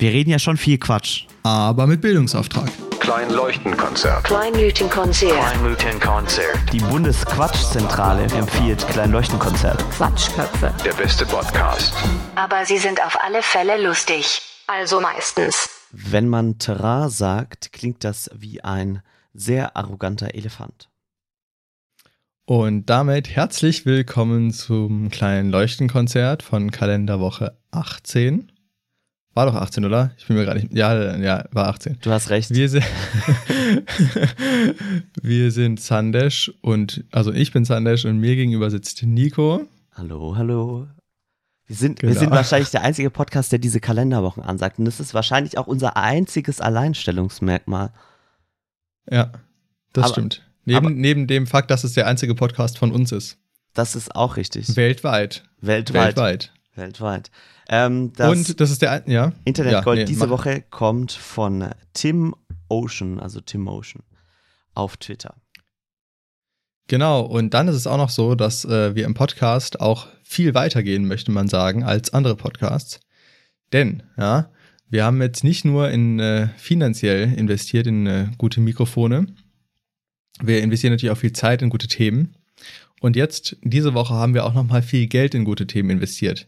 Wir reden ja schon viel Quatsch. Aber mit Bildungsauftrag. Kleinleuchtenkonzert. Kleinleuchtenkonzert. Kleinleuchtenkonzert. Die Bundesquatschzentrale empfiehlt Kleinleuchtenkonzert. Quatschköpfe. Der beste Podcast. Aber sie sind auf alle Fälle lustig. Also meistens. Wenn man Terrain sagt, klingt das wie ein sehr arroganter Elefant. Und damit herzlich willkommen zum kleinen Leuchtenkonzert von Kalenderwoche 18. War doch 18, oder? Ich bin mir gerade nicht. Ja, ja, war 18. Du hast recht. Wir sind, wir sind Sandesh und, also ich bin Sandesh und mir gegenüber sitzt Nico. Hallo, hallo. Wir sind, wir Genau. sind wahrscheinlich der einzige Podcast, der diese Kalenderwochen ansagt. Und das ist wahrscheinlich auch unser einziges Alleinstellungsmerkmal. Ja, das Aber- stimmt. Neben, aber- neben dem Fakt, dass es der einzige Podcast von uns ist. Das ist auch richtig. Weltweit. Weltweit. Weltweit. Weltweit. Ähm, das und das ist der, ja. Internetgold ja, nee, diese mach. Woche kommt von Tim Ocean, also Tim Ocean, auf Twitter. Genau, und dann ist es auch noch so, dass äh, wir im Podcast auch viel weitergehen, möchte man sagen, als andere Podcasts. Denn, ja, wir haben jetzt nicht nur in äh, finanziell investiert in äh, gute Mikrofone, wir investieren natürlich auch viel Zeit in gute Themen. Und jetzt, diese Woche, haben wir auch nochmal viel Geld in gute Themen investiert.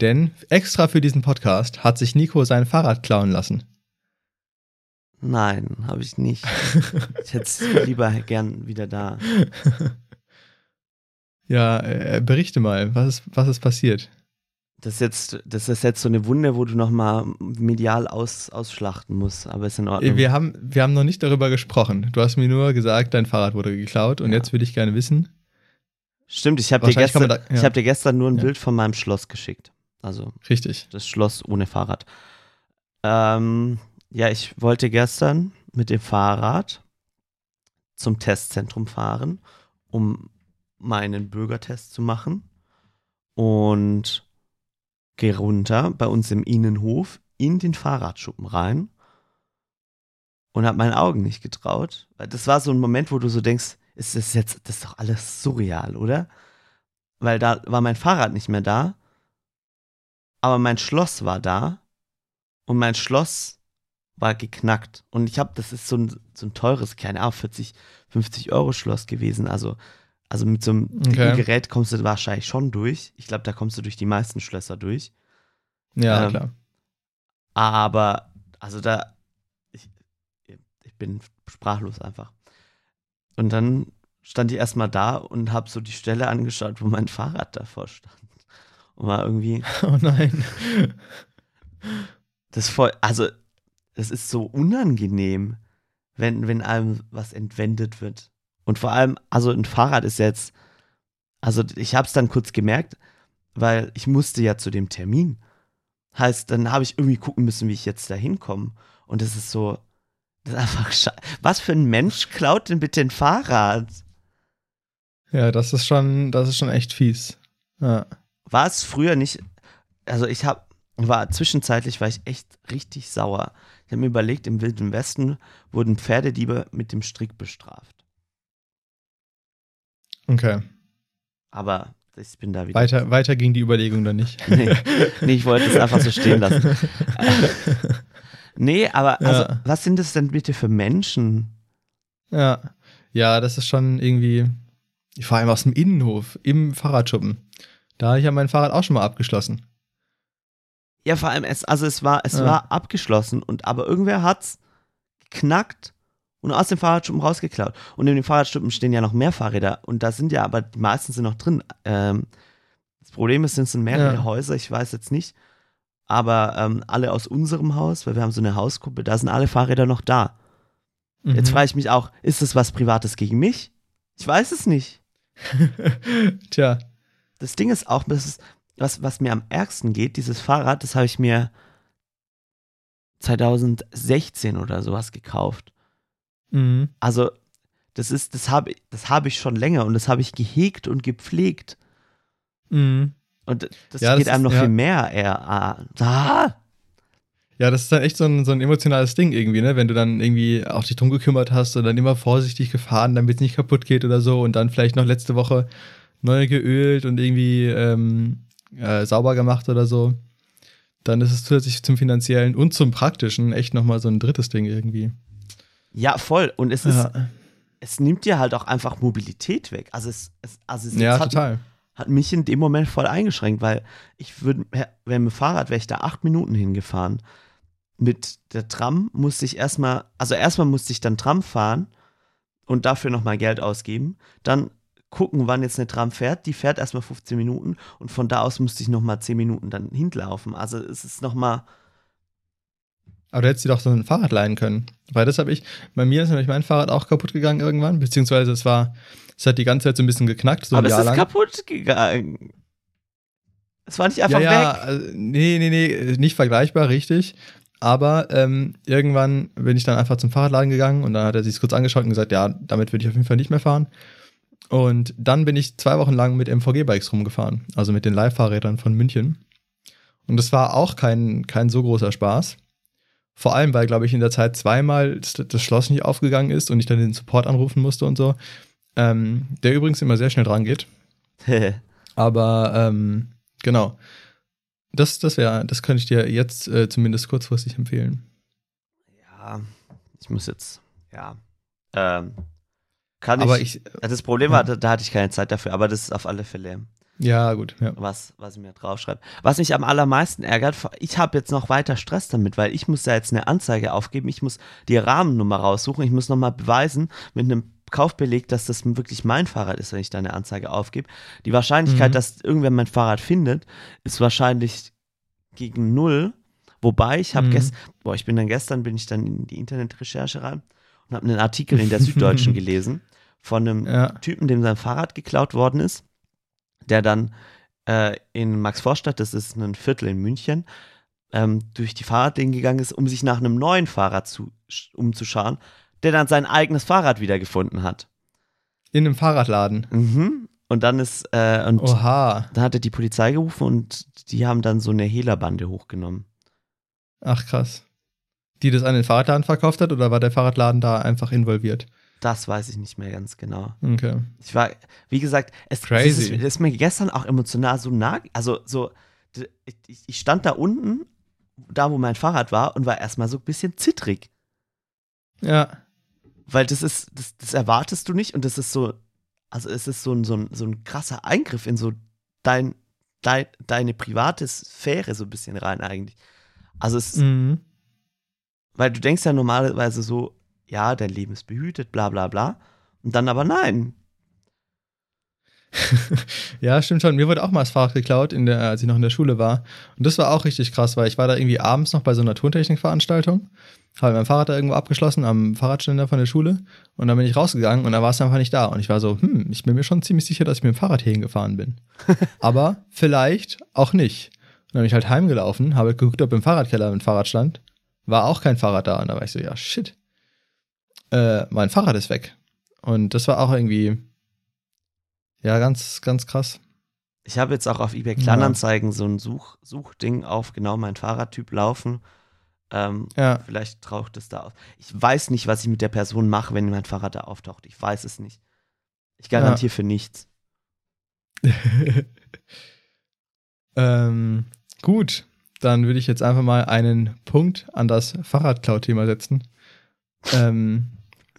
Denn extra für diesen Podcast hat sich Nico sein Fahrrad klauen lassen. Nein, habe ich nicht. Ich hätte es lieber gern wieder da. Ja, äh, berichte mal, was ist, was ist passiert? Das ist jetzt, das ist jetzt so eine Wunde, wo du nochmal medial aus, ausschlachten musst, aber ist in Ordnung. Wir haben, wir haben noch nicht darüber gesprochen. Du hast mir nur gesagt, dein Fahrrad wurde geklaut und Ja. jetzt würde ich gerne wissen. Stimmt, ich habe dir, gestern- da- ja. ich hab dir gestern nur ein Ja. Bild von meinem Schloss geschickt. Also Richtig. das Schloss ohne Fahrrad. Ähm, ja, ich wollte gestern mit dem Fahrrad zum Testzentrum fahren, um meinen Bürgertest zu machen. Und gehe runter bei uns im Innenhof in den Fahrradschuppen rein und habe meinen Augen nicht getraut. Weil das war so ein Moment, wo du so denkst, ist das jetzt, das ist doch alles surreal, oder? Weil da war mein Fahrrad nicht mehr da, aber mein Schloss war da und mein Schloss war geknackt. Und ich habe, das ist so ein, so ein teures, keine Ahnung, 40, 50 Euro Schloss gewesen. Also, also mit so einem Okay. Gerät kommst du wahrscheinlich schon durch. Ich glaube, da kommst du durch die meisten Schlösser durch. Ja, Ähm, klar. Aber, also da, ich, ich bin sprachlos einfach. Und dann stand ich erstmal da und habe so die Stelle angeschaut, wo mein Fahrrad davor stand. Und war irgendwie, Oh nein. das voll, also, das ist so unangenehm, wenn, wenn einem was entwendet wird. Und vor allem, also ein Fahrrad ist jetzt, also ich habe es dann kurz gemerkt, weil ich musste ja zu dem Termin. Heißt, dann habe ich irgendwie gucken müssen, wie ich jetzt da hinkomme. Und das ist so, das ist einfach sche Was für ein Mensch klaut denn bitte ein Fahrrad? Ja, das ist schon, das ist schon echt fies. Ja. War es früher nicht, also ich habe, war zwischenzeitlich war ich echt richtig sauer. Ich habe mir überlegt, im Wilden Westen wurden Pferdediebe mit dem Strick bestraft. Okay. Aber ich bin da wieder. Weiter, weiter ging die Überlegung dann nicht. Nee, nee, ich wollte es einfach so stehen lassen. Nee, aber also, Ja. was sind das denn bitte für Menschen? ja. Ja, das ist schon irgendwie, vor allem aus dem Innenhof, im Fahrradschuppen. Da habe ich ja mein Fahrrad auch schon mal abgeschlossen. Ja, vor allem, es, also es war, es Ja. war abgeschlossen und aber irgendwer hat's geknackt und aus dem Fahrradschuppen rausgeklaut. Und in den Fahrradschuppen stehen ja noch mehr Fahrräder und da sind ja, aber die meisten sind noch drin. Ähm, das Problem ist, es sind mehrere Ja. Häuser, ich weiß jetzt nicht. Aber ähm, alle aus unserem Haus, weil wir haben so eine Hausgruppe, da sind alle Fahrräder noch da. Jetzt Mhm. frage ich mich auch, ist das was Privates gegen mich? Ich weiß es nicht. Tja, Das Ding ist auch, das ist, was, was mir am ärgsten geht, dieses Fahrrad, das habe ich mir 2016 oder sowas gekauft. mhm. Also, das ist, das habe das habe ich schon länger und das habe ich gehegt und gepflegt. Mhm. Und das Ja, das geht einem ist- noch ja. viel mehr eher. Ah, Ja, das ist dann echt so ein, so ein emotionales Ding irgendwie, ne? Wenn du dann irgendwie auch dich drum gekümmert hast und dann immer vorsichtig gefahren, damit es nicht kaputt geht oder so und dann vielleicht noch letzte Woche neu geölt und irgendwie ähm, äh, sauber gemacht oder so. dann ist es zusätzlich zum finanziellen und zum praktischen echt nochmal so ein drittes Ding irgendwie. Ja, voll. Und es ist, Ja, es nimmt dir halt auch einfach Mobilität weg. Also es, es, also es ja hat, hat mich in dem Moment voll eingeschränkt, weil ich würde, wenn mit dem Fahrrad wäre ich da acht Minuten hingefahren. Mit der Tram musste ich erstmal, also erstmal musste ich dann Tram fahren und dafür nochmal Geld ausgeben. Dann gucken, wann jetzt eine Tram fährt. Die fährt erstmal 15 Minuten und von da aus musste ich nochmal 10 Minuten dann hinlaufen. Also es ist nochmal, Aber du hättest dir doch so ein Fahrrad leihen können. Weil das habe ich, bei mir ist nämlich mein Fahrrad auch kaputt gegangen irgendwann, beziehungsweise es war, es hat die ganze Zeit so ein bisschen geknackt, so ein aber es Jahr ist lang. kaputt gegangen. Es war nicht einfach ja, ja, weg. also, nee, nee, nee, nicht vergleichbar, richtig. Aber ähm, irgendwann bin ich dann einfach zum Fahrradladen gegangen und dann hat er sich kurz angeschaut und gesagt, ja, damit würde ich auf jeden Fall nicht mehr fahren. Und dann bin ich zwei Wochen lang mit MVG-Bikes rumgefahren, also mit den Leihfahrrädern von München. Und das war auch kein, kein so großer Spaß. Vor allem, weil, glaube ich, in der Zeit zweimal das, das Schloss nicht aufgegangen ist und ich dann den Support anrufen musste und so. Ähm, der übrigens immer sehr schnell dran geht. Aber ähm, genau. Das, das wäre, das könnte ich dir jetzt äh, zumindest kurzfristig empfehlen. ja, ich muss jetzt, ja. Ähm, kann Aber ich, ich, Das Problem war, da, da hatte ich keine Zeit dafür, aber das ist auf alle Fälle ja, gut, ja. was, was ich mir draufschreibe. Was mich am allermeisten ärgert, ich habe jetzt noch weiter Stress damit, weil ich muss ja jetzt eine Anzeige aufgeben, ich muss die Rahmennummer raussuchen, ich muss nochmal beweisen mit einem Kaufbeleg, dass das wirklich mein Fahrrad ist, wenn ich da eine Anzeige aufgebe. Die Wahrscheinlichkeit, Mhm. dass irgendwer mein Fahrrad findet, ist wahrscheinlich gegen null. Wobei ich habe Mhm. gestern, boah, ich bin dann gestern, bin ich dann in die Internetrecherche rein und habe einen Artikel in der Süddeutschen gelesen von einem Ja. Typen, dem sein Fahrrad geklaut worden ist, der dann äh, in Maxvorstadt, das ist ein Viertel in München, ähm, durch die Fahrradläden gegangen ist, um sich nach einem neuen Fahrrad zu, sch- umzuschauen, der dann sein eigenes Fahrrad wiedergefunden hat. In einem Fahrradladen. Mhm. Und dann ist, äh, und Oha. da hat er die Polizei gerufen und die haben dann so eine Hehlerbande hochgenommen. Ach krass. Die das an den Fahrradladen verkauft hat oder war der Fahrradladen da einfach involviert? Das weiß ich nicht mehr ganz genau. Okay. Ich war, wie gesagt, es, Crazy. ist, ist mir gestern auch emotional so nah, also so, ich, ich stand da unten, da wo mein Fahrrad war und war erstmal so ein bisschen zittrig, Ja. weil das ist, das, das erwartest du nicht und das ist so, also es ist so ein, so ein, so ein krasser Eingriff in so dein, dein, deine private Sphäre so ein bisschen rein eigentlich. Also es, Mhm. Weil du denkst ja normalerweise so, ja, dein Leben ist behütet, bla bla bla. Und dann aber nein. Ja, stimmt schon. Mir wurde auch mal das Fahrrad geklaut, in der, als ich noch in der Schule war. Und das war auch richtig krass, weil ich war da irgendwie abends noch bei so einer Tontechnikveranstaltung, habe mein Fahrrad da irgendwo abgeschlossen am Fahrradständer von der Schule und dann bin ich rausgegangen und da war es einfach nicht da. Und ich war so, hm, ich bin mir schon ziemlich sicher, dass ich mit dem Fahrrad hierhin gefahren bin. Aber vielleicht auch nicht. Und dann bin ich halt heimgelaufen, habe geguckt, ob im Fahrradkeller ein Fahrrad stand. War auch kein Fahrrad da. Und da war ich so, ja, shit. Äh, mein Fahrrad ist weg. Und das war auch irgendwie, ja, ganz, ganz krass. Ich habe jetzt auch auf eBay Ja. Kleinanzeigen so ein Such Suchding auf genau meinen Fahrradtyp laufen. Ähm, Ja. Vielleicht taucht es da auf. Ich weiß nicht, was ich mit der Person mache, wenn mein Fahrrad da auftaucht. Ich weiß es nicht. Ich garantiere für nichts. ähm, gut, dann würde ich jetzt einfach mal einen Punkt an das Fahrradklau-Thema setzen. Ähm,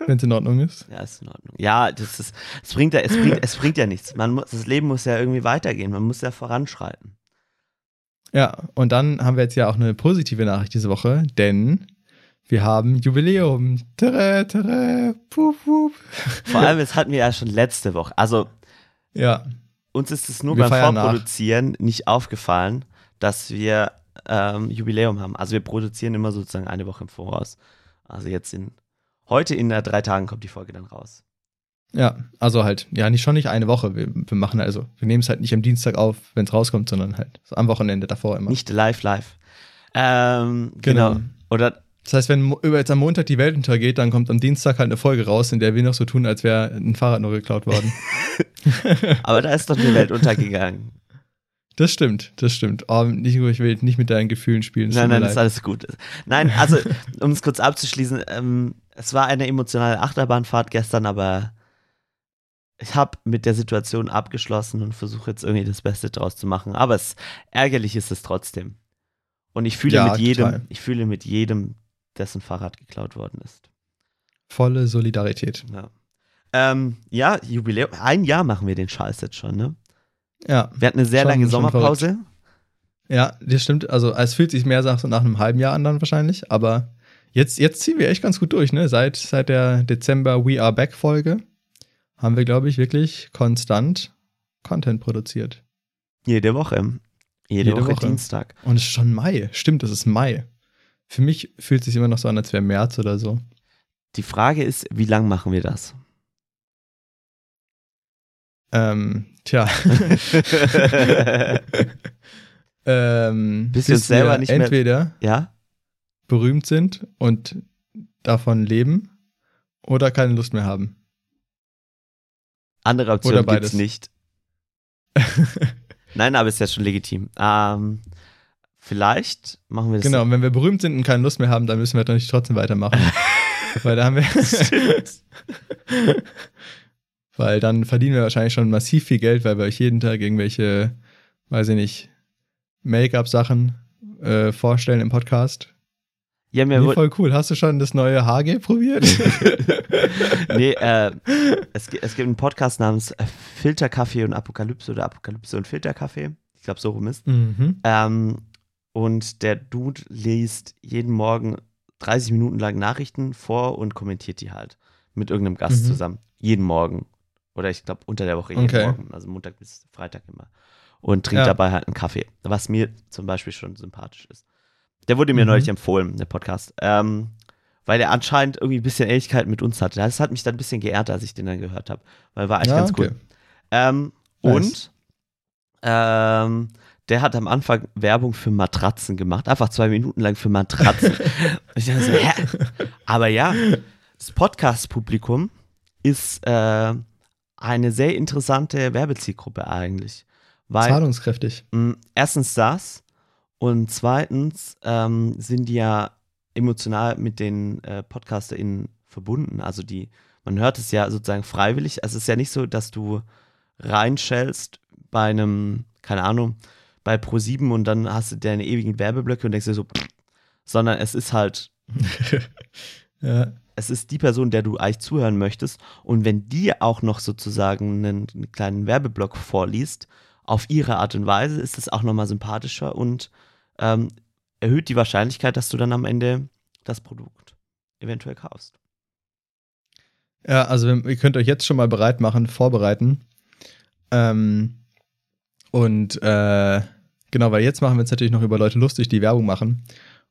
Wenn es in Ordnung ist. Ja, ist in Ordnung. Ja, das ist, es bringt ja, es bringt, es bringt ja nichts. Man muss, das Leben muss ja irgendwie weitergehen. Man muss ja voranschreiten. Ja, und dann haben wir jetzt ja auch eine positive Nachricht diese Woche, denn wir haben Jubiläum. Tere, tere, pup, pup. Vor allem, das hatten wir ja schon letzte Woche. Also, Ja, uns ist es nur Wir beim feiern nach. Vorproduzieren nicht aufgefallen, dass wir ähm, Jubiläum haben. Also wir produzieren immer sozusagen eine Woche im Voraus. Also jetzt in heute in äh, drei Tagen kommt die Folge dann raus. ja, also halt, ja, nicht schon nicht eine Woche. Wir, wir machen also, wir nehmen es halt nicht am Dienstag auf, wenn es rauskommt, sondern halt am Wochenende davor immer. Nicht live, live. Ähm, genau. Genau. Oder Das heißt, wenn jetzt am Montag die Welt untergeht, dann kommt am Dienstag halt eine Folge raus, in der wir noch so tun, als wäre ein Fahrrad nur geklaut worden. aber da ist doch die Welt untergegangen. Das stimmt, das stimmt. Oh, Nico, ich will nicht mit deinen Gefühlen spielen. Nein, nein, ist leid. alles gut. Nein, also, um es kurz abzuschließen, ähm, es war eine emotionale Achterbahnfahrt gestern, aber ich habe mit der Situation abgeschlossen und versuche jetzt irgendwie das Beste draus zu machen. Aber es, ärgerlich ist es trotzdem. Und ich fühle Ja, mit jedem, total. ich fühle mit jedem, dessen Fahrrad geklaut worden ist. Volle Solidarität. Ja. Ähm, ja, Jubiläum. Ein Jahr machen wir den Scheiß jetzt schon, ne? Ja, Wir hatten eine sehr Schon- lange Sommerpause. ja, das stimmt. Also es fühlt sich mehr nach, nach einem halben Jahr an dann wahrscheinlich, aber jetzt, jetzt ziehen wir echt ganz gut durch, ne? Seit, seit der Dezember We Are Back Folge haben wir, glaube ich, wirklich konstant Content produziert. Jede Woche. Jede, Jede Woche, Woche. Dienstag. Und es ist schon Mai. Stimmt, es ist Mai. Für mich fühlt es sich immer noch so an, als wäre März oder so. Die Frage ist, wie lang machen wir das? Ähm, tja. ähm, Bis wir uns selber wir nicht mehr- entweder ja? berühmt sind und davon leben oder keine Lust mehr haben. Andere Optionen gibt es nicht. Nein, aber ist ja schon legitim. Ähm, vielleicht machen wir das. genau, und wenn wir berühmt sind und keine Lust mehr haben, dann müssen wir doch nicht trotzdem weitermachen. Weil da haben wir. Weil dann verdienen wir wahrscheinlich schon massiv viel Geld, weil wir euch jeden Tag irgendwelche, weiß ich nicht, Make-up-Sachen äh, vorstellen im Podcast. Ja, mir Nee, voll cool. Hast du schon das neue HG probiert? nee, äh, es, es gibt einen Podcast namens äh, Filterkaffee und Apokalypse oder Apokalypse und Filterkaffee. Ich glaube, so rum ist. mhm. Ähm, und der Dude liest jeden Morgen 30 Minuten lang Nachrichten vor und kommentiert die halt mit irgendeinem Gast Mhm. zusammen. Jeden Morgen. Oder ich glaube unter der Woche jeden Okay. Morgen. Also Montag bis Freitag immer. Und trinkt Ja. dabei halt einen Kaffee. Was mir zum Beispiel schon sympathisch ist. Der wurde mir Mhm. neulich empfohlen, der Podcast. Ähm, weil er anscheinend irgendwie ein bisschen Ähnlichkeit mit uns hatte. Das hat mich dann ein bisschen geehrt, als ich den dann gehört habe. Weil war echt Ja, ganz okay. cool. Ähm, Nice. Und ähm, der hat am Anfang Werbung für Matratzen gemacht. Einfach zwei Minuten lang für Matratzen. Und ich dachte so, hä? Aber ja, das Podcast-Publikum ist äh, eine sehr interessante Werbezielgruppe eigentlich. Weil Zahlungskräftig. mh, erstens das und zweitens ähm, sind die ja emotional mit den äh, PodcasterInnen verbunden. Also die, man hört es ja sozusagen freiwillig. Also es ist ja nicht so, dass du reinschellst bei einem, keine Ahnung, bei Pro7 und dann hast du deine ewigen Werbeblöcke und denkst dir so, pff, sondern es ist halt, ja. Es ist die Person, der du eigentlich zuhören möchtest. Und wenn die auch noch sozusagen einen, einen kleinen Werbeblock vorliest, auf ihre Art und Weise, ist es auch nochmal sympathischer und ähm, erhöht die Wahrscheinlichkeit, dass du dann am Ende das Produkt eventuell kaufst. Ja, also ihr könnt euch jetzt schon mal bereit machen, vorbereiten. Ähm, und äh, genau, weil jetzt machen wir uns natürlich noch über Leute lustig, die Werbung machen.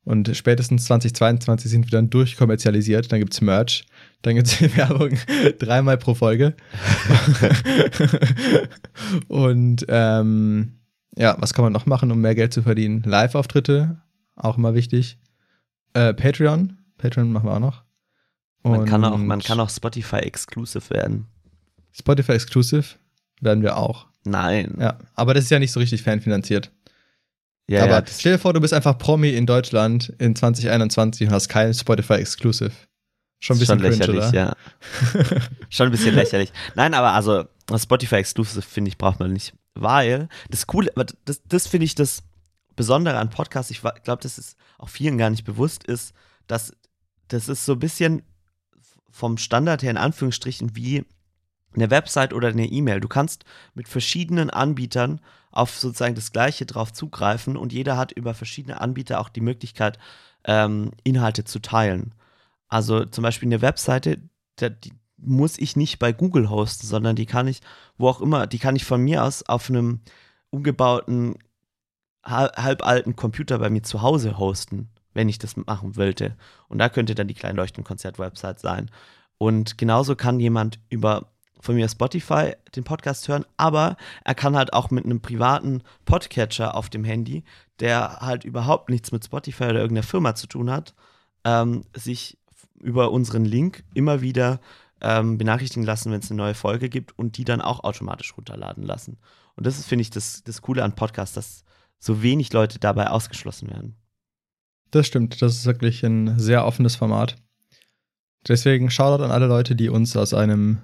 Und spätestens 2022 sind wir dann durchkommerzialisiert. Dann gibt's Merch, dann gibt's Werbung dreimal pro Folge. und ähm, ja, was kann man noch machen, um mehr Geld zu verdienen? Live-Auftritte, auch immer wichtig. Äh, Patreon, Patreon machen wir auch noch. Man kann auch, Und man kann auch Spotify exclusive werden. Spotify Exclusive werden wir auch. Nein. Ja, aber das ist ja nicht so richtig fanfinanziert. Ja, aber ja, stell dir vor, du bist einfach Promi in Deutschland in 2021 und hast kein Spotify Exclusive. Schon ein bisschen schon cringe, lächerlich, oder? ja. schon ein bisschen lächerlich. Nein, aber also Spotify Exclusive finde ich braucht man nicht, weil das Coole, aber das, das finde ich das Besondere an Podcasts. Ich glaube, das ist auch vielen gar nicht bewusst ist, dass das ist so ein bisschen vom Standard her in Anführungsstrichen wie eine Website oder eine E-Mail. Du kannst mit verschiedenen Anbietern auf sozusagen das Gleiche drauf zugreifen und jeder hat über verschiedene Anbieter auch die Möglichkeit, ähm, Inhalte zu teilen. Also zum Beispiel eine Webseite, die muss ich nicht bei Google hosten, sondern die kann ich, wo auch immer, die kann ich von mir aus auf einem umgebauten, hal- halbalten Computer bei mir zu Hause hosten, wenn ich das machen wollte. Und da könnte dann die Kleinleuchten-Konzert-Website sein. Und genauso kann jemand über von mir Spotify den Podcast hören, aber er kann halt auch mit einem privaten Podcatcher auf dem Handy, der halt überhaupt nichts mit Spotify oder irgendeiner Firma zu tun hat, ähm, sich über unseren Link immer wieder ähm, benachrichtigen lassen, wenn es eine neue Folge gibt und die dann auch automatisch runterladen lassen. Und das ist, finde ich, das, das Coole an Podcasts, dass so wenig Leute dabei ausgeschlossen werden. Das stimmt, das ist wirklich ein sehr offenes Format. Deswegen Shoutout an alle Leute, die uns aus einem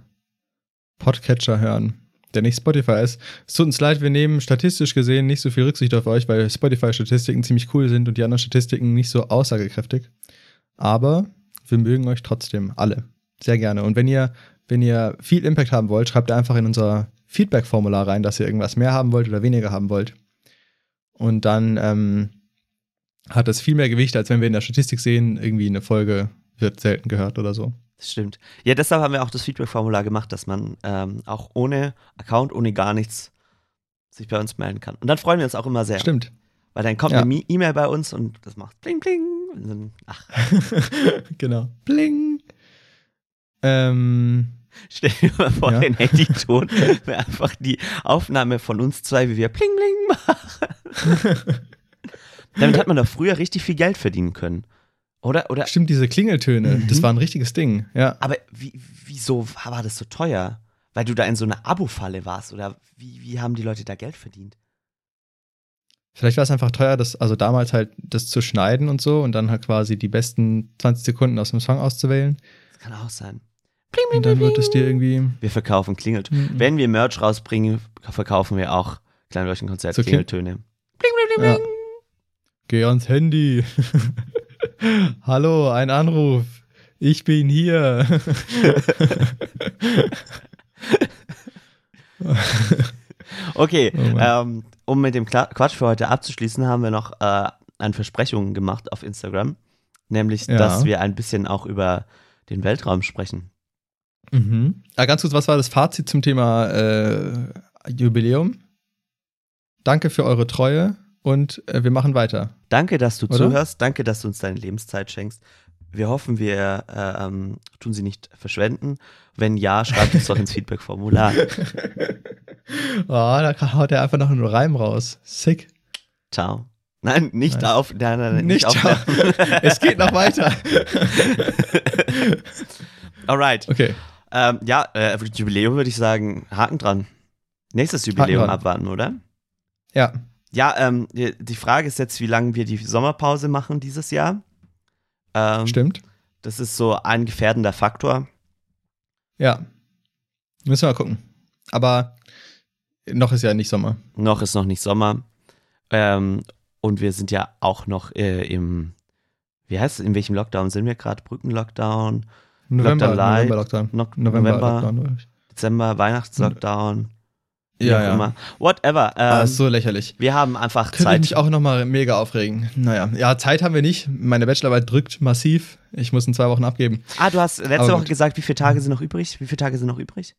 Podcatcher hören. der nicht Spotify ist. Es tut uns leid, wir nehmen statistisch gesehen nicht so viel Rücksicht auf euch, weil Spotify-Statistiken ziemlich cool sind und die anderen Statistiken nicht so aussagekräftig. Aber wir mögen euch trotzdem alle. Sehr gerne. Und wenn ihr, wenn ihr viel Impact haben wollt, schreibt einfach in unser Feedback-Formular rein, dass ihr irgendwas mehr haben wollt oder weniger haben wollt. Und dann ähm, hat es viel mehr Gewicht, als wenn wir in der Statistik sehen, irgendwie eine Folge wird selten gehört oder so. Das stimmt. Ja, deshalb haben wir auch das Feedback-Formular gemacht, dass man ähm, auch ohne Account, ohne gar nichts sich bei uns melden kann. Und dann freuen wir uns auch immer sehr. Stimmt. Weil dann kommt Ja. eine E-Mail bei uns und das macht bling bling. Dann, ach, genau. Bling. Ähm, stell dir mal vor, Ja. den Handyton wäre einfach die Aufnahme von uns zwei, wie wir bling bling machen. Damit hat man doch früher richtig viel Geld verdienen können. Oder? Oder? stimmt, diese Klingeltöne, Mhm. das war ein richtiges Ding. Ja. Aber wie, wieso war das so teuer? Weil du da in so einer Abo-Falle warst? Oder wie, wie haben die Leute da Geld verdient? Vielleicht war es einfach teuer, das, also damals halt das zu schneiden und so und dann halt quasi die besten 20 Sekunden aus dem Song auszuwählen. Das kann auch sein. Bling, bling, Und dann wird es dir irgendwie. Wir verkaufen Klingeltöne. Mhm. Wenn wir Merch rausbringen, verkaufen wir auch Kleinleuchtenkonzert So Kling- Klingeltöne. Bling, bling, bling, Ja. bling. Geh ans Handy. Hallo, ein Anruf. Ich bin hier. Okay, Oh ähm, um mit dem Quatsch für heute abzuschließen, haben wir noch äh, eine Versprechung gemacht auf Instagram. Nämlich, Ja. dass wir ein bisschen auch über den Weltraum sprechen. mhm. ah, ganz kurz, was war das Fazit zum Thema äh, Jubiläum? Danke für eure Treue und äh, wir machen weiter. Danke, dass du Oder? zuhörst. Danke, dass du uns deine Lebenszeit schenkst. Wir hoffen, wir äh, ähm, tun sie nicht verschwenden. Wenn ja, schreibt uns doch ins Feedback-Formular. Oh, da haut er einfach noch einen Reim raus. Sick. Ciao. Nein, nicht Nice. auf. Nein, nein, nein, Nicht aufhören. es geht noch weiter. Alright. Okay. Ähm, ja, äh, Jubiläum würde ich sagen, Haken dran. Nächstes Jubiläum dran. abwarten, oder? Ja. Ja, ähm, die, Frage ist jetzt, wie lange wir die Sommerpause machen dieses Jahr. Ähm, Stimmt. Das ist so ein gefährdender Faktor. Ja. Müssen wir mal gucken. Aber noch ist ja nicht Sommer. Noch ist noch nicht Sommer. Ähm, und wir sind ja auch noch äh, im, wie heißt es, in welchem Lockdown sind wir gerade? Brückenlockdown, November, Lockdown Light. November Lockdown. no November, November, Lockdown. oder? Dezember, Weihnachtslockdown. Ja, ja. Immer. Whatever. Ähm, Ah, ist so lächerlich. wir haben einfach Könnte ich Zeit. mich auch nochmal mega aufregen. Naja, ja, Zeit haben wir nicht. Meine Bachelorarbeit drückt massiv. Ich muss in zwei Wochen abgeben. Ah, du hast letzte Aber Woche gesagt, wie viele Tage sind noch übrig? Wie viele Tage sind noch übrig?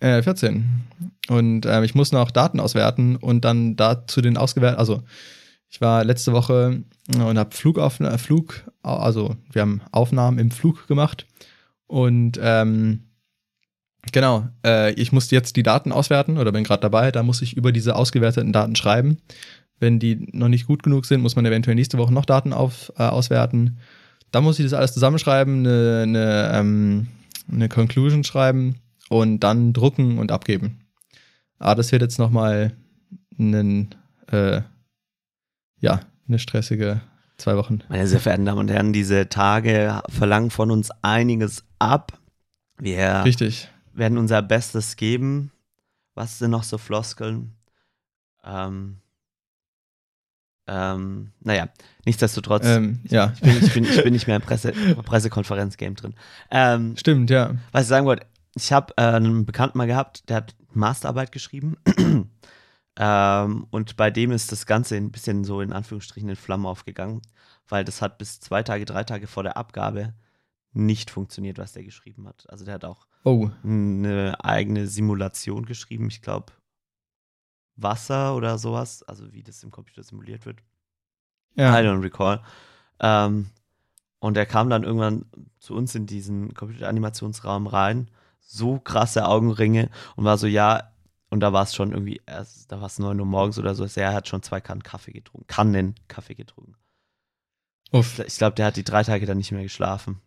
Äh, 14. Und ähm, ich muss noch Daten auswerten und dann dazu den ausgewertet. Also, ich war letzte Woche äh, und habe Flugaufnahmen, Flug, also wir haben Aufnahmen im Flug gemacht. Und ähm, genau, äh, ich musste jetzt die Daten auswerten oder bin gerade dabei. Da muss ich über diese ausgewerteten Daten schreiben. Wenn die noch nicht gut genug sind, muss man eventuell nächste Woche noch Daten auf, äh, auswerten. Dann muss ich das alles zusammenschreiben, eine, eine, ähm, eine Conclusion schreiben und dann drucken und abgeben. Aber das wird jetzt nochmal einen, äh, ja, eine stressige zwei Wochen. Meine sehr verehrten Damen und Herren, diese Tage verlangen von uns einiges ab. Wir Richtig. Werden unser Bestes geben. Was sind noch so Floskeln? Ähm, ähm, naja, nichtsdestotrotz, Ähm, ja, ich, bin, ich, bin, ich bin nicht mehr im Presse, Pressekonferenz-Game drin. Ähm, stimmt, ja. was ich sagen wollte, ich habe äh, einen Bekannten mal gehabt, der hat Masterarbeit geschrieben. ähm, und bei dem ist das Ganze ein bisschen so in Anführungsstrichen in Flammen aufgegangen, weil das hat bis zwei Tage, drei Tage vor der Abgabe nicht funktioniert, was der geschrieben hat. Also der hat auch Oh, eine eigene Simulation geschrieben, ich glaube Wasser oder sowas, also wie das im Computer simuliert wird. ja. I don't recall. Ähm, und er kam dann irgendwann zu uns in diesen Computeranimationsraum rein, so krasse Augenringe und war so, ja, und da war es schon irgendwie, erst, da war es 9 Uhr morgens oder so, er hat schon zwei Kannen Kaffee getrunken, Kannen Kaffee getrunken. Uff. Ich glaube, der hat die drei Tage dann nicht mehr geschlafen.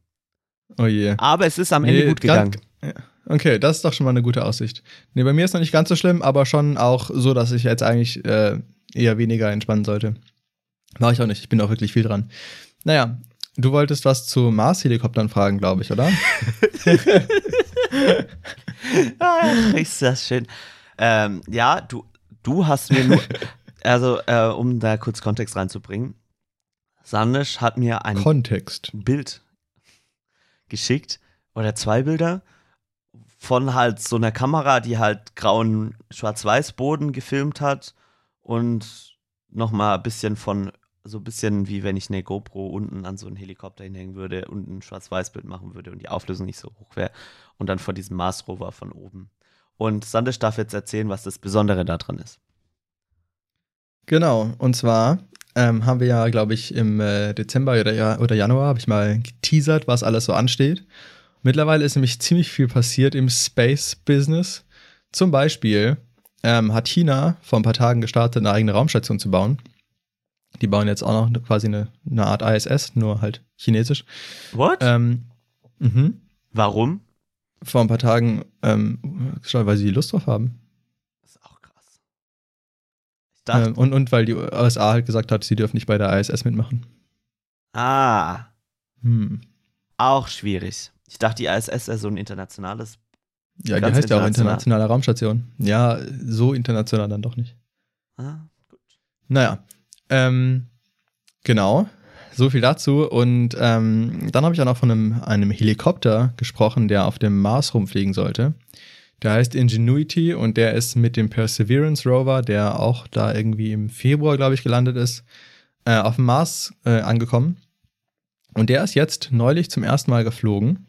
Oh je. Aber es ist am Ende Nee, gut gegangen. dank- Okay, das ist doch schon mal eine gute Aussicht. Nee, bei mir ist noch nicht ganz so schlimm, aber schon auch so, dass ich jetzt eigentlich äh, eher weniger entspannen sollte. Mache ich auch nicht, ich bin auch wirklich viel dran. Naja, du wolltest was zu Mars-Helikoptern fragen, glaube ich, oder? Ach, ist das schön. Ähm, ja, du, du hast mir nur, also äh, um da kurz Kontext reinzubringen, Sandisch hat mir ein Kontext. Bild geschickt oder zwei Bilder von halt so einer Kamera, die halt grauen Schwarz-Weiß-Boden gefilmt hat und nochmal ein bisschen von, so ein bisschen wie wenn ich eine GoPro unten an so einen Helikopter hinhängen würde und ein Schwarz-Weiß-Bild machen würde und die Auflösung nicht so hoch wäre und dann von diesem Mars Rover von oben. Und Sandisch darf jetzt erzählen, was das Besondere daran ist. Genau, und zwar ähm, haben wir ja, glaube ich, im äh, Dezember oder, ja, oder Januar, habe ich mal geteasert, was alles so ansteht. Mittlerweile ist nämlich ziemlich viel passiert im Space-Business. Zum Beispiel ähm, hat China vor ein paar Tagen gestartet, eine eigene Raumstation zu bauen. Die bauen jetzt auch noch quasi eine, eine Art ISS, nur halt chinesisch. What? Ähm, mhm. Warum? Vor ein paar Tagen, ähm, weil sie Lust drauf haben. Das ist auch krass. Ich dachte, Ähm, und, und weil die USA halt gesagt hat, sie dürfen nicht bei der ISS mitmachen. ah, Hm. auch schwierig. Ich dachte, die ISS wäre so ein internationales. Ja, die heißt ja auch international. internationale Raumstation. Ja, so international dann doch nicht. Ah, gut. Naja, ähm, genau. So viel dazu. Und ähm, dann habe ich auch noch von einem, einem Helikopter gesprochen, der auf dem Mars rumfliegen sollte. Der heißt Ingenuity und der ist mit dem Perseverance Rover, der auch da irgendwie im Februar, glaube ich, gelandet ist, äh, auf dem Mars äh, angekommen. Und der ist jetzt neulich zum ersten Mal geflogen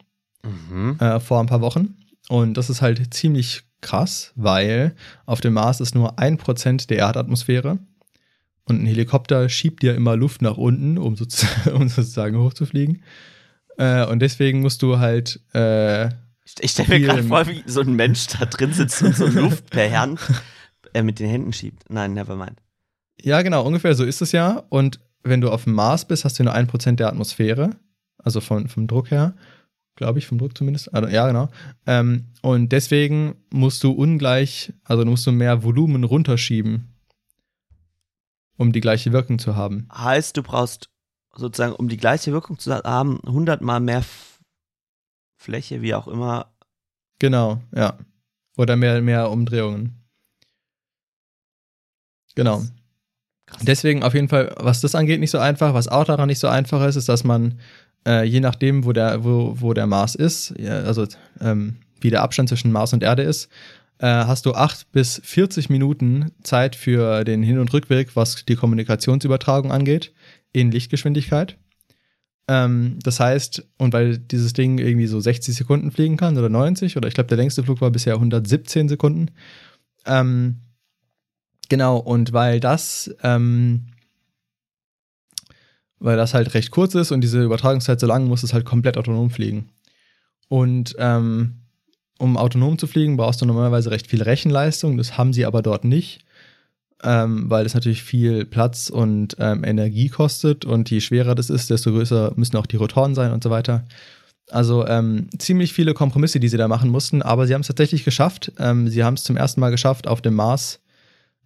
Mhm. äh, vor ein paar Wochen. Und das ist halt ziemlich krass, weil auf dem Mars ist nur ein Prozent der Erdatmosphäre. Und ein Helikopter schiebt dir immer Luft nach unten, um, sozusagen, um sozusagen hochzufliegen. Äh, und deswegen musst du halt, äh, Ich, stelle mir gerade vor, wie so ein Mensch da drin sitzt und so Luft per Hand äh, mit den Händen schiebt. Nein, never mind. ja genau, ungefähr so ist es ja. Und wenn du auf dem Mars bist, hast du nur ein Prozent der Atmosphäre. Also von, vom Druck her. Glaube ich, vom Druck zumindest. Also, ja, genau. Ähm, und deswegen musst du ungleich, also musst du mehr Volumen runterschieben, um die gleiche Wirkung zu haben. Heißt, du brauchst sozusagen, um die gleiche Wirkung zu haben, 100 mal mehr Fläche, wie auch immer. Genau, ja. Oder mehr, mehr Umdrehungen. Genau. Krass. Deswegen auf jeden Fall, was das angeht, nicht so einfach. Was auch daran nicht so einfach ist, ist, dass man äh, je nachdem, wo der, wo, wo der Mars ist, ja, also ähm, wie der Abstand zwischen Mars und Erde ist, äh, hast du 8 bis 40 Minuten Zeit für den Hin- und Rückweg, was die Kommunikationsübertragung angeht, in Lichtgeschwindigkeit. Ähm, das heißt, und weil dieses Ding irgendwie so 60 Sekunden fliegen kann oder 90, oder ich glaube, der längste Flug war bisher 117 Sekunden. Ähm, genau, und weil das, ähm, weil das halt recht kurz ist und diese Übertragungszeit so lang, muss es halt komplett autonom fliegen. Und ähm, um autonom zu fliegen, brauchst du normalerweise recht viel Rechenleistung. Das haben sie aber dort nicht, ähm, weil es natürlich viel Platz und ähm, Energie kostet. Und je schwerer das ist, desto größer müssen auch die Rotoren sein und so weiter. Also ähm, ziemlich viele Kompromisse, die sie da machen mussten, aber sie haben es tatsächlich geschafft. Ähm, sie haben es zum ersten Mal geschafft, auf dem Mars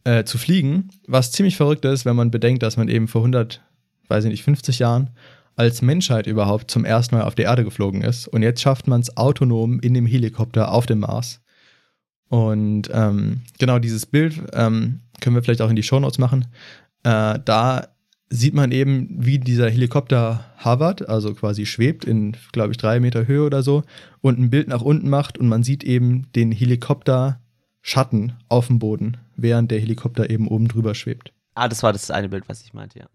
äh, zu fliegen, was ziemlich verrückt ist, wenn man bedenkt, dass man eben vor 100, weiß ich nicht, 50 Jahren als Menschheit überhaupt zum ersten Mal auf der Erde geflogen ist. Und jetzt schafft man es autonom in dem Helikopter auf dem Mars. Und ähm, genau dieses Bild ähm, können wir vielleicht auch in die Shownotes machen. Äh, da sieht man eben, wie dieser Helikopter hovert, also quasi schwebt in, glaube ich, drei Meter Höhe oder so und ein Bild nach unten macht und man sieht eben den Helikopter Schatten auf dem Boden, während der Helikopter eben oben drüber schwebt. Ah, das war das eine Bild, was ich meinte, ja.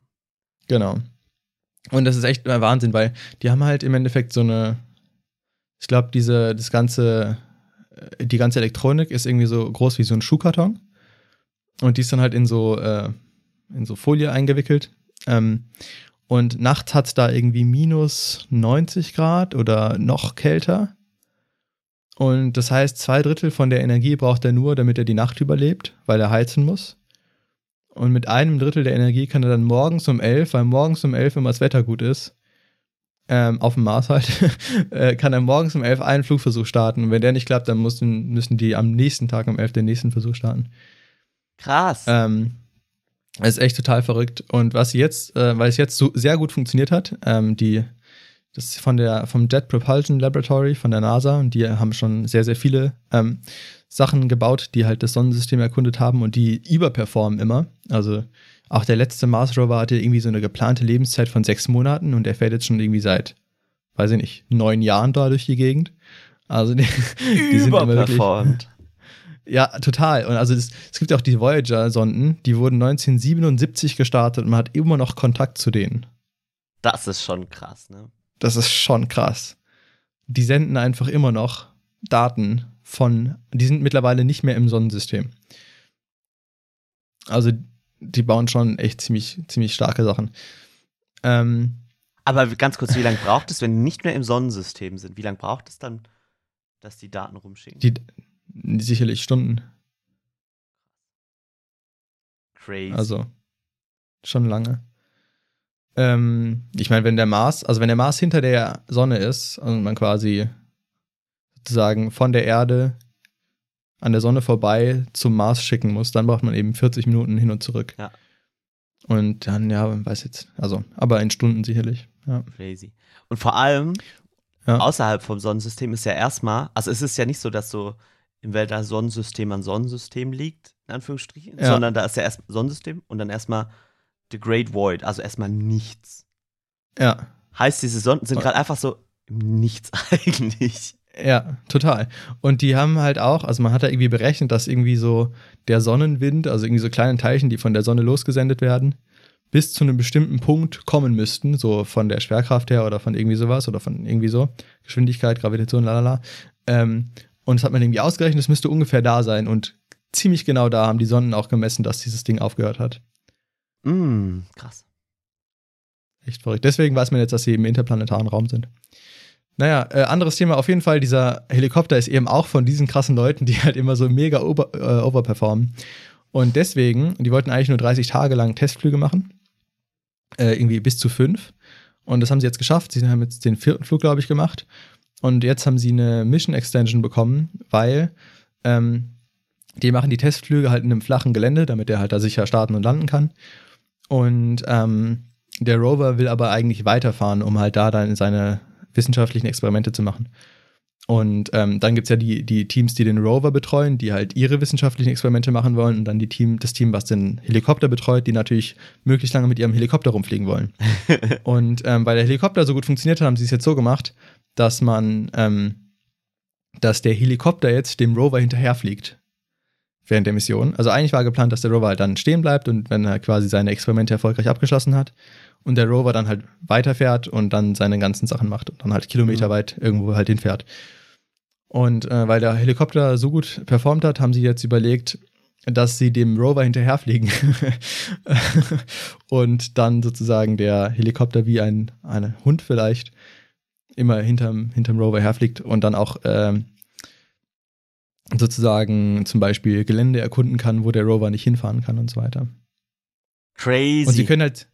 Genau. Und das ist echt Wahnsinn, weil die haben halt im Endeffekt so eine, ich glaube, diese, das ganze, äh, die ganze Elektronik ist irgendwie so groß wie so ein Schuhkarton. Und die ist dann halt in so, äh, in so Folie eingewickelt. Ähm, und nachts hat es da irgendwie minus 90 Grad oder noch kälter. Und das heißt, zwei Drittel von der Energie braucht er nur, damit er die Nacht überlebt, weil er heizen muss. Und mit einem Drittel der Energie kann er dann morgens um elf, weil morgens um elf immer das Wetter gut ist, ähm, auf dem Mars halt, äh, kann er morgens um elf einen Flugversuch starten. Und wenn der nicht klappt, dann müssen, müssen die am nächsten Tag um elf den nächsten Versuch starten. Krass. Ähm, das ist echt total verrückt. Und was jetzt, äh, weil es jetzt so sehr gut funktioniert hat, ähm, die, Das ist von der, vom Jet Propulsion Laboratory von der NASA und die haben schon sehr, sehr viele ähm, Sachen gebaut, die halt das Sonnensystem erkundet haben und die überperformen immer. Also auch der letzte Mars Rover hatte irgendwie so eine geplante Lebenszeit von sechs Monaten und der fährt jetzt schon irgendwie seit, weiß ich nicht, neun Jahren da durch die Gegend. Also die, die sind immer wirklich, Überperformt. Ja, total. Und also es, es gibt ja auch die Voyager-Sonden, die wurden 1977 gestartet und man hat immer noch Kontakt zu denen. Das ist schon krass, ne? Das ist schon krass. Die senden einfach immer noch Daten von, die sind mittlerweile nicht mehr im Sonnensystem. Also die bauen schon echt ziemlich, ziemlich starke Sachen. Ähm, Aber ganz kurz, wie lange braucht es, wenn die nicht mehr im Sonnensystem sind? Wie lange braucht es dann, dass die Daten rumschicken? die, sicherlich Stunden. Crazy. Also schon lange. Ähm, ich meine, wenn der Mars, also wenn der Mars hinter der Sonne ist und man quasi sozusagen von der Erde an der Sonne vorbei zum Mars schicken muss, dann braucht man eben 40 Minuten hin und zurück. Ja. Und dann, ja, man weiß jetzt, also, aber in Stunden sicherlich. Ja. Crazy. Und vor allem, Ja. außerhalb vom Sonnensystem ist ja erstmal, also es ist ja nicht so, dass so im Weltall Sonnensystem an Sonnensystem liegt, in Anführungsstrichen, Ja. sondern da ist ja erst Sonnensystem und dann erstmal The Great Void, also erstmal nichts. ja. Heißt, diese Sonden sind gerade einfach so nichts eigentlich. Ja, total. Und die haben halt auch, also man hat da irgendwie berechnet, dass irgendwie so der Sonnenwind, also irgendwie so kleine Teilchen, die von der Sonne losgesendet werden, bis zu einem bestimmten Punkt kommen müssten, so von der Schwerkraft her oder von irgendwie sowas oder von irgendwie so, Geschwindigkeit, Gravitation, lalala. Ähm, und das hat man irgendwie ausgerechnet, es müsste ungefähr da sein und ziemlich genau da haben die Sonnen auch gemessen, dass dieses Ding aufgehört hat. Mm, krass. Echt verrückt. Deswegen weiß man jetzt, dass sie im interplanetaren Raum sind. Naja, äh, anderes Thema auf jeden Fall, dieser Helikopter ist eben auch von diesen krassen Leuten, die halt immer so mega over, äh, overperformen. Und deswegen, die wollten eigentlich nur 30 Tage lang Testflüge machen. Äh, irgendwie bis zu fünf. Und das haben sie jetzt geschafft. Sie haben jetzt den vierten Flug, glaube ich, gemacht. Und jetzt haben sie eine Mission Extension bekommen, weil ähm, die machen die Testflüge halt in einem flachen Gelände, damit er halt da sicher starten und landen kann. Und ähm, der Rover will aber eigentlich weiterfahren, um halt da dann seine wissenschaftlichen Experimente zu machen. Und ähm, dann gibt es ja die, die Teams, die den Rover betreuen, die halt ihre wissenschaftlichen Experimente machen wollen. Und dann die Team, das Team, was den Helikopter betreut, die natürlich möglichst lange mit ihrem Helikopter rumfliegen wollen. und ähm, weil der Helikopter so gut funktioniert hat, haben sie es jetzt so gemacht, dass man, ähm, dass der Helikopter jetzt dem Rover hinterherfliegt während der Mission. Also eigentlich war geplant, dass der Rover halt dann stehen bleibt und wenn er quasi seine Experimente erfolgreich abgeschlossen hat und der Rover dann halt weiterfährt und dann seine ganzen Sachen macht und dann halt kilometerweit irgendwo halt hinfährt. Und äh, weil der Helikopter so gut performt hat, haben sie jetzt überlegt, dass sie dem Rover hinterherfliegen und dann sozusagen der Helikopter wie ein, ein Hund vielleicht immer hinterm, hinterm Rover herfliegt und dann auch ähm, sozusagen zum Beispiel Gelände erkunden kann, wo der Rover nicht hinfahren kann und so weiter. Crazy. Und sie können halt,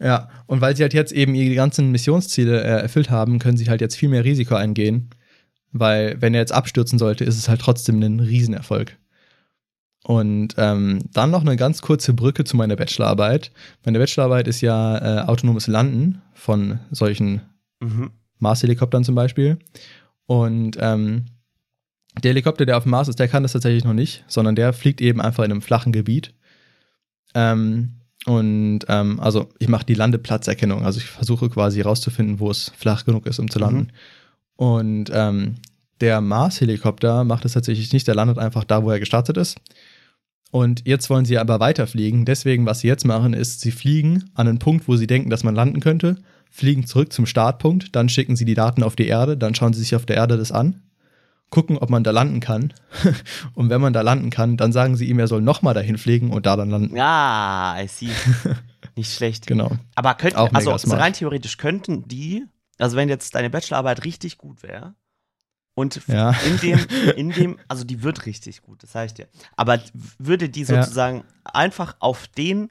ja, und weil sie halt jetzt eben ihre ganzen Missionsziele äh, erfüllt haben, können sie halt jetzt viel mehr Risiko eingehen, weil wenn er jetzt abstürzen sollte, ist es halt trotzdem ein Riesenerfolg. Und ähm, dann noch eine ganz kurze Brücke zu meiner Bachelorarbeit. Meine Bachelorarbeit ist ja äh, autonomes Landen von solchen mhm. Mars-Helikoptern zum Beispiel. Und ähm, der Helikopter, der auf dem Mars ist, der kann das tatsächlich noch nicht, sondern der fliegt eben einfach in einem flachen Gebiet. Ähm, und ähm, also ich mache die Landeplatzerkennung, also ich versuche quasi herauszufinden, wo es flach genug ist, um zu landen. Und ähm, der Mars-Helikopter macht es tatsächlich nicht, der landet einfach da, wo er gestartet ist. Und jetzt wollen sie aber weiterfliegen. Deswegen, was sie jetzt machen, ist, sie fliegen an einen Punkt, wo sie denken, dass man landen könnte, fliegen zurück zum Startpunkt, dann schicken sie die Daten auf die Erde, dann schauen sie sich auf der Erde das an, gucken, ob man da landen kann. und wenn man da landen kann, dann sagen sie ihm, er soll nochmal dahin fliegen und da dann landen. Ja, I see. Nicht schlecht. Genau. Aber könnten, Auch also smart. rein theoretisch könnten die, also wenn jetzt deine Bachelorarbeit richtig gut wäre und Ja. in dem, in dem, also die wird richtig gut, das sage ich dir. Aber würde die Ja. sozusagen einfach auf den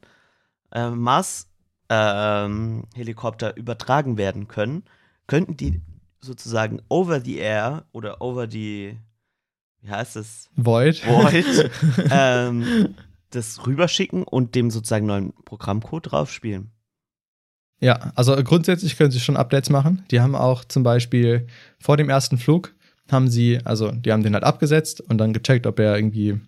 äh, Mars-Helikopter übertragen werden können, könnten die sozusagen over the air oder over the, wie heißt es, Void. Void, ähm, das rüberschicken und dem sozusagen neuen Programmcode drauf spielen. Ja, also grundsätzlich können sie schon Updates machen. Die haben auch zum Beispiel vor dem ersten Flug haben sie, also die haben den halt abgesetzt und dann gecheckt, ob er irgendwie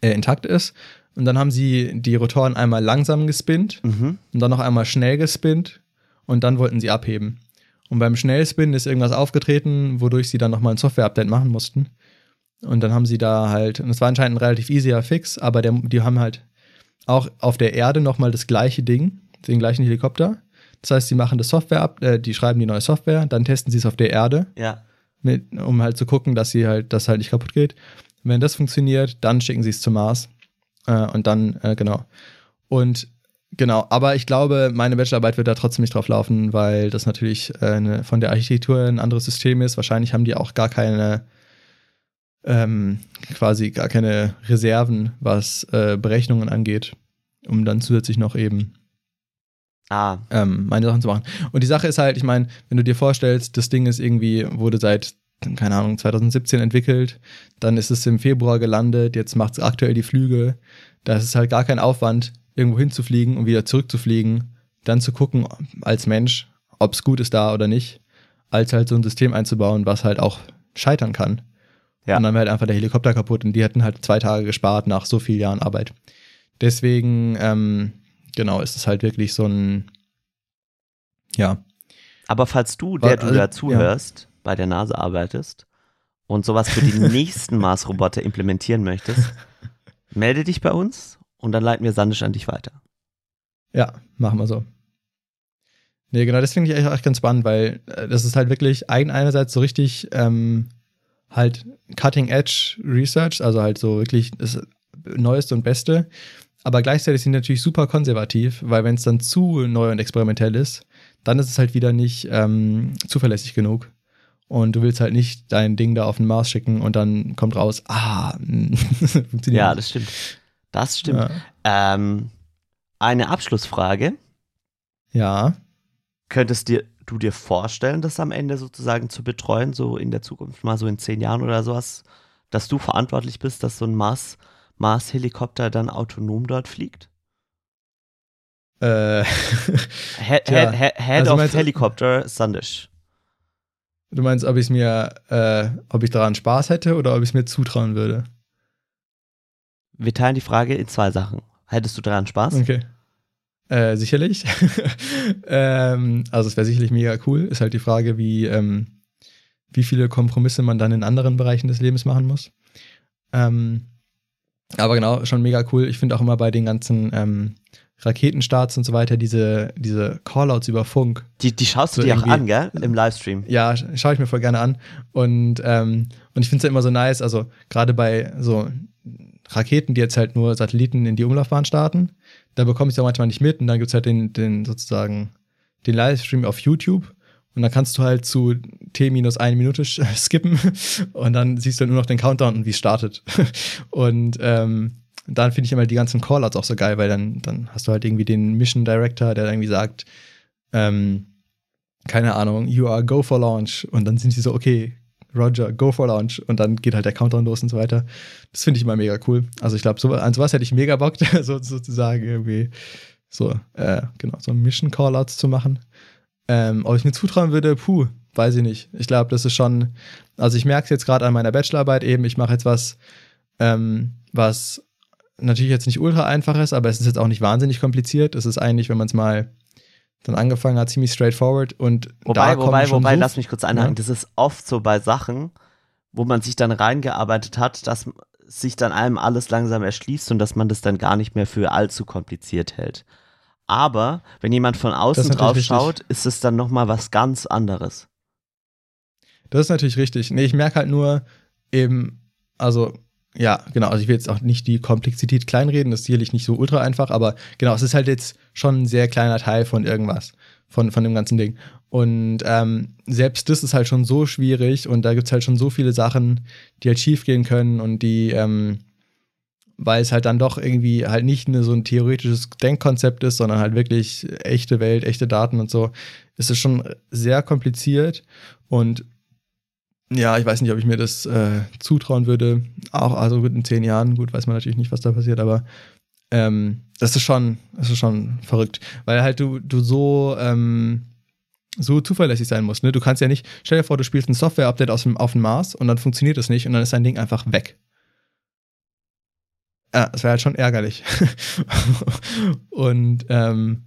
äh, intakt ist. Und dann haben sie die Rotoren einmal langsam gespinnt Mhm. und dann noch einmal schnell gespinnt und dann wollten sie abheben. Und beim Schnellspinnen ist irgendwas aufgetreten, wodurch sie dann nochmal ein Software-Update machen mussten. Und dann haben sie da halt, und es war anscheinend ein relativ easier Fix, aber der, die haben halt auch auf der Erde nochmal das gleiche Ding, den gleichen Helikopter. Das heißt, sie machen das Software ab, äh, die schreiben die neue Software, dann testen sie es auf der Erde, Ja. mit, um halt zu gucken, dass sie halt, dass halt nicht kaputt geht. Wenn das funktioniert, dann schicken sie es zum Mars. Äh, und dann, äh, genau. Und genau, aber ich glaube, meine Bachelorarbeit wird da trotzdem nicht drauf laufen, weil das natürlich äh, eine, von der Architektur ein anderes System ist. Wahrscheinlich haben die auch gar keine, ähm, quasi gar keine Reserven, was äh, Berechnungen angeht, um dann zusätzlich noch eben Ah, ähm, meine Sachen zu machen. Und die Sache ist halt, ich meine, wenn du dir vorstellst, das Ding ist irgendwie, wurde seit, keine Ahnung, 2017 entwickelt, dann ist es im Februar gelandet, jetzt macht es aktuell die Flüge. Da ist es halt gar kein Aufwand, irgendwo hinzufliegen und wieder zurückzufliegen, dann zu gucken als Mensch, ob es gut ist da oder nicht, als halt so ein System einzubauen, was halt auch scheitern kann. Ja. Und dann wäre halt einfach der Helikopter kaputt und die hätten halt zwei Tage gespart nach so vielen Jahren Arbeit. Deswegen, ähm, genau, ist es halt wirklich so ein, ja, aber falls du, der du also, da zuhörst, bei der NASA arbeitest und sowas für die nächsten Mars-Roboter implementieren möchtest, melde dich bei uns und dann leiten wir Sandisch an dich weiter. Ja, machen wir so. Nee, genau, das finde ich echt, echt ganz spannend, weil äh, das ist halt wirklich eigen einerseits so richtig ähm, halt Cutting Edge Research, also halt so wirklich das Neueste und Beste. Aber gleichzeitig sind die natürlich super konservativ, weil wenn es dann zu neu und experimentell ist, dann ist es halt wieder nicht ähm, zuverlässig genug. Und du willst halt nicht dein Ding da auf den Mars schicken und dann kommt raus, ah, funktioniert Ja, das stimmt. Das stimmt. Ja. Ähm, eine Abschlussfrage. ja. Könntest dir, du dir vorstellen, das am Ende sozusagen zu betreuen, so in der Zukunft, mal so in zehn Jahren oder sowas, dass du verantwortlich bist, dass so ein Mars, Mars-Helikopter dann autonom dort fliegt? Äh, Head, head, head, head also of meinst Helicopter, Sandish. Du meinst, ob ich mir, äh, ob ich daran Spaß hätte oder ob ich es mir zutrauen würde? Wir teilen die Frage in zwei Sachen. Hättest du daran Spaß? Okay. Äh, sicherlich. ähm, also es wäre sicherlich mega cool. Ist halt die Frage, wie, ähm, wie viele Kompromisse man dann in anderen Bereichen des Lebens machen muss. Ähm, aber genau, schon mega cool. Ich finde auch immer bei den ganzen ähm, Raketenstarts und so weiter diese, diese Callouts über Funk. Die, die schaust du So dir auch an, gell? Im Livestream. Ja, sch- schaue ich mir voll gerne an. Und, ähm, und ich finde es ja immer so nice, also gerade bei so Raketen, die jetzt halt nur Satelliten in die Umlaufbahn starten, da bekomme ich es auch manchmal nicht mit und dann gibt es halt den, den sozusagen den Livestream auf YouTube. Und dann kannst du halt zu T minus eine Minute skippen und dann siehst du nur noch den Countdown und wie es startet. Und ähm, dann finde ich immer die ganzen Callouts auch so geil, weil dann, dann hast du halt irgendwie den Mission Director, der dann irgendwie sagt, ähm, keine Ahnung, you are go for launch. Und dann sind sie so, okay, Roger, go for launch und dann geht halt der Countdown los und so weiter. Das finde ich immer mega cool. Also ich glaube, so, an sowas hätte ich mega Bock, so, sozusagen irgendwie so, äh, genau, so Mission Callouts zu machen. Ähm, ob ich mir zutrauen würde, puh, weiß ich nicht. Ich glaube, das ist schon, also ich merke es jetzt gerade an meiner Bachelorarbeit eben, ich mache jetzt was, ähm, was natürlich jetzt nicht ultra einfach ist, aber es ist jetzt auch nicht wahnsinnig kompliziert. Es ist eigentlich, wenn man es mal dann angefangen hat, ziemlich straightforward und Wobei, da wobei, wobei, lass mich kurz einhaken. Ja. Das ist oft so bei Sachen, wo man sich dann reingearbeitet hat, dass sich dann einem alles langsam erschließt und dass man das dann gar nicht mehr für allzu kompliziert hält. Aber wenn jemand von außen drauf richtig. schaut, ist es dann nochmal was ganz anderes. Das ist natürlich richtig. Nee, ich merke halt nur eben, also, ja, genau, also ich will jetzt auch nicht die Komplexität kleinreden, das ist sicherlich nicht so ultra einfach, aber genau, es ist halt jetzt schon ein sehr kleiner Teil von irgendwas, von, von dem ganzen Ding. Und ähm, selbst das ist halt schon so schwierig und da gibt es halt schon so viele Sachen, die halt schief gehen können und die, ähm, weil es halt dann doch irgendwie halt nicht nur so ein theoretisches Denkkonzept ist, sondern halt wirklich echte Welt, echte Daten und so, ist es schon sehr kompliziert und ja, ich weiß nicht, ob ich mir das äh, zutrauen würde. Auch, also gut, in zehn Jahren, gut, weiß man natürlich nicht, was da passiert, aber ähm, das ist schon, das ist schon verrückt, weil halt du, du so, ähm, so zuverlässig sein musst. Ne? Du kannst ja nicht, stell dir vor, du spielst ein Software-Update aus dem, auf dem Mars und dann funktioniert es nicht und dann ist dein Ding einfach weg. Ja, das wäre halt schon ärgerlich. und, ähm,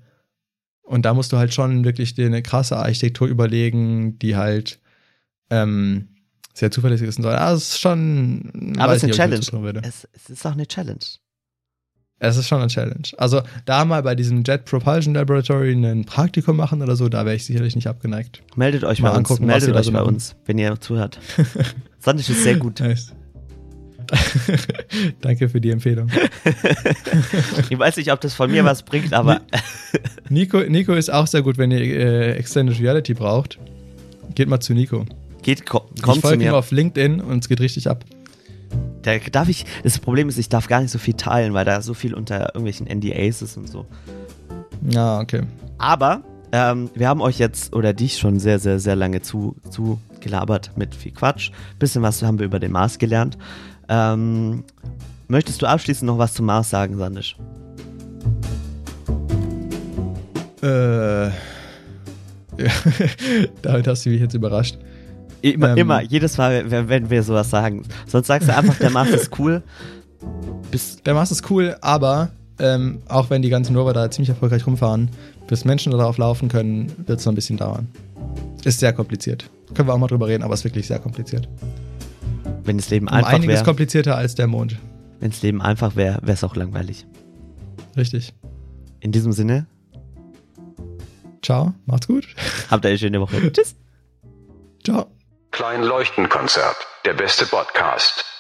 und da musst du halt schon wirklich dir eine krasse Architektur überlegen, die halt ähm, sehr zuverlässig ist und so. Also es ist schon. Aber es ist eine nicht, trauen Challenge. würde. Es, es ist auch eine Challenge. Es ist schon eine Challenge. Also da mal bei diesem Jet Propulsion Laboratory ein Praktikum machen oder so, da wäre ich sicherlich nicht abgeneigt. Meldet euch Mal bei uns. angucken, was Meldet da euch bei machen. uns, wenn ihr zuhört. Sandisch ist sehr gut. Nice. Danke für die Empfehlung. Ich weiß nicht, ob das von mir was bringt, aber Nico, Nico ist auch sehr gut, wenn ihr äh, Extended Reality braucht. Geht mal zu Nico. Geht, ko ich kommt zu folge ihm auf LinkedIn und es geht richtig ab. Da darf ich, das Problem ist, ich darf gar nicht so viel teilen, weil da so viel unter irgendwelchen NDAs ist und so. Ja, okay. Aber ähm, wir haben euch jetzt oder dich schon sehr, sehr, sehr lange zu, zu gelabert mit viel Quatsch. Bisschen was haben wir über den Mars gelernt. Ähm, möchtest du abschließend noch was zum Mars sagen, Sandisch? Äh, ja, damit hast du mich jetzt überrascht. Immer, Ähm. immer, jedes Mal, wenn, wenn wir sowas sagen. Sonst sagst du einfach, der Mars ist cool. Bis, Der Mars ist cool, aber ähm, auch wenn die ganzen Rover da ziemlich erfolgreich rumfahren, bis Menschen darauf laufen können, wird es noch ein bisschen dauern. Ist sehr kompliziert. Können wir auch mal drüber reden, aber ist wirklich sehr kompliziert. wenn das Leben Um einfach einiges wäre, komplizierter als der Mond. wenn das Leben einfach wäre, wäre es auch langweilig. Richtig. In diesem Sinne, Ciao, macht's gut. habt eine schöne Woche. Tschüss. Ciao. Klein Leuchtenkonzert. Der beste Podcast.